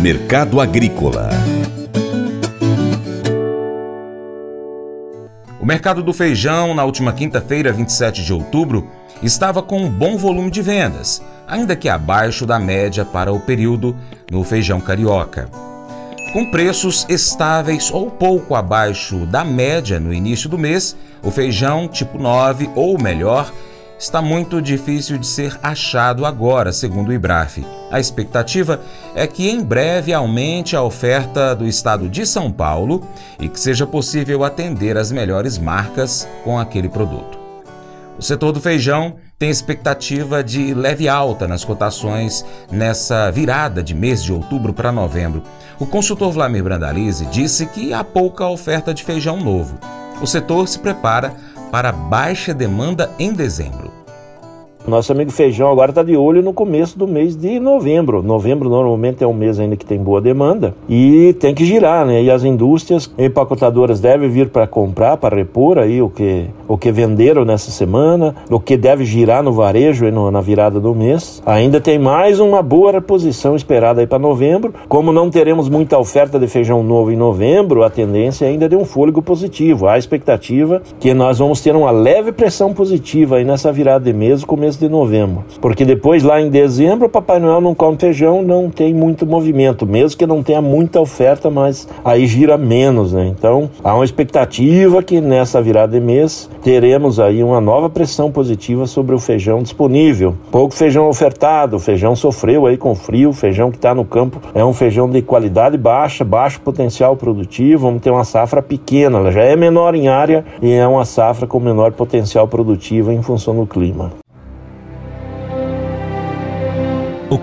Mercado Agrícola O mercado do feijão, na última quinta-feira, 27 de outubro, estava com um bom volume de vendas, ainda que abaixo da média para o período no feijão carioca. Com preços estáveis ou pouco abaixo da média no início do mês, o feijão tipo 9 ou melhor está muito difícil de ser achado agora, segundo o IBRAF. A expectativa é que em breve aumente a oferta do estado de São Paulo e que seja possível atender as melhores marcas com aquele produto. O setor do feijão tem expectativa de leve alta nas cotações nessa virada de mês de outubro para novembro. O consultor Vlamir Brandalize disse que há pouca oferta de feijão novo. O setor se prepara para baixa demanda em dezembro. Nosso amigo Feijão agora está de olho no começo do mês de novembro. Novembro normalmente é um mês ainda que tem boa demanda e tem que girar, né? E as indústrias empacotadoras devem vir para comprar, para repor aí o que, o que venderam nessa semana, o que deve girar no varejo e no, na virada do mês. Ainda tem mais uma boa reposição esperada aí para novembro. Como não teremos muita oferta de feijão novo em novembro, a tendência ainda é de um fôlego positivo. Há expectativa que nós vamos ter uma leve pressão positiva aí nessa virada de mês, começo de novembro. Porque depois, lá em dezembro, o Papai Noel não come feijão, não tem muito movimento, mesmo que não tenha muita oferta, mas aí gira menos, né? Então, há uma expectativa que nessa virada de mês teremos aí uma nova pressão positiva sobre o feijão disponível. Pouco feijão ofertado, o feijão sofreu aí com frio, o feijão que está no campo é um feijão de qualidade baixa, baixo potencial produtivo, vamos ter uma safra pequena, ela já é menor em área e é uma safra com menor potencial produtivo em função do clima.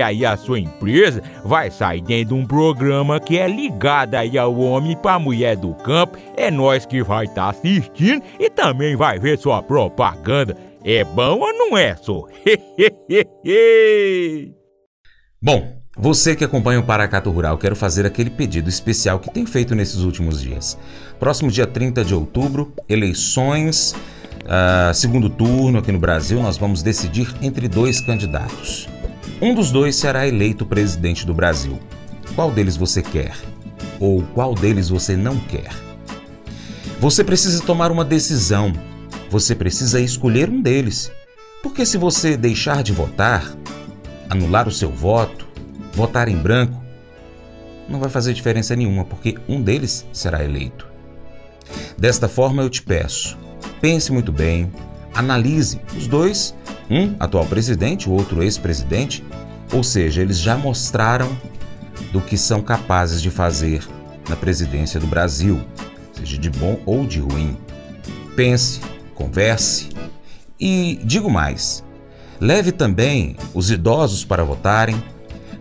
aí a sua empresa vai sair dentro de um programa que é ligado aí ao homem para mulher do campo. É nós que vai estar tá assistindo e também vai ver sua propaganda. É bom ou não é, só? bom, você que acompanha o Paracato Rural, quero fazer aquele pedido especial que tem feito nesses últimos dias. Próximo dia 30 de outubro, eleições, uh, segundo turno aqui no Brasil, nós vamos decidir entre dois candidatos. Um dos dois será eleito presidente do Brasil. Qual deles você quer? Ou qual deles você não quer? Você precisa tomar uma decisão. Você precisa escolher um deles. Porque se você deixar de votar, anular o seu voto, votar em branco, não vai fazer diferença nenhuma, porque um deles será eleito. Desta forma, eu te peço, pense muito bem, analise os dois, um atual presidente, o outro ex-presidente, ou seja, eles já mostraram do que são capazes de fazer na presidência do Brasil, seja de bom ou de ruim. Pense, converse e digo mais: leve também os idosos para votarem,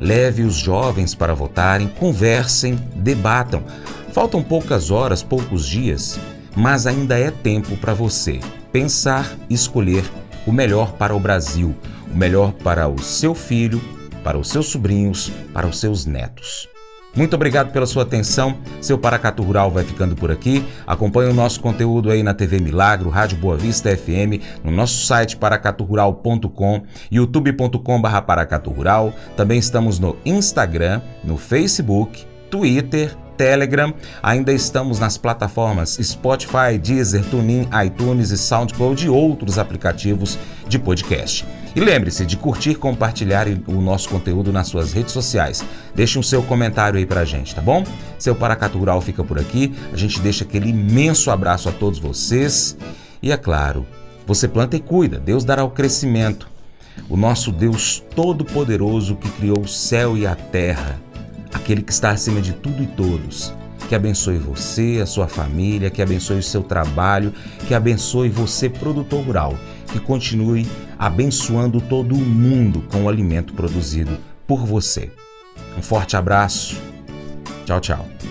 leve os jovens para votarem, conversem, debatam. Faltam poucas horas, poucos dias, mas ainda é tempo para você pensar escolher o melhor para o Brasil, o melhor para o seu filho, para os seus sobrinhos, para os seus netos. Muito obrigado pela sua atenção. Seu Paracatu Rural vai ficando por aqui. Acompanhe o nosso conteúdo aí na TV Milagro, Rádio Boa Vista FM, no nosso site paracaturural.com, youtube.com.br paracaturural. Também estamos no Instagram, no Facebook, Twitter, Telegram. Ainda estamos nas plataformas Spotify, Deezer, TuneIn, iTunes e SoundCloud e outros aplicativos de podcast. E lembre-se de curtir, compartilhar o nosso conteúdo nas suas redes sociais. Deixe um seu comentário aí pra gente, tá bom? Seu Paracatu Rural fica por aqui. A gente deixa aquele imenso abraço a todos vocês. E é claro, você planta e cuida, Deus dará o crescimento. O nosso Deus Todo-Poderoso que criou o céu e a terra, aquele que está acima de tudo e todos, que abençoe você, a sua família, que abençoe o seu trabalho, que abençoe você, produtor rural que continue abençoando todo o mundo com o alimento produzido por você. Um forte abraço. Tchau, tchau.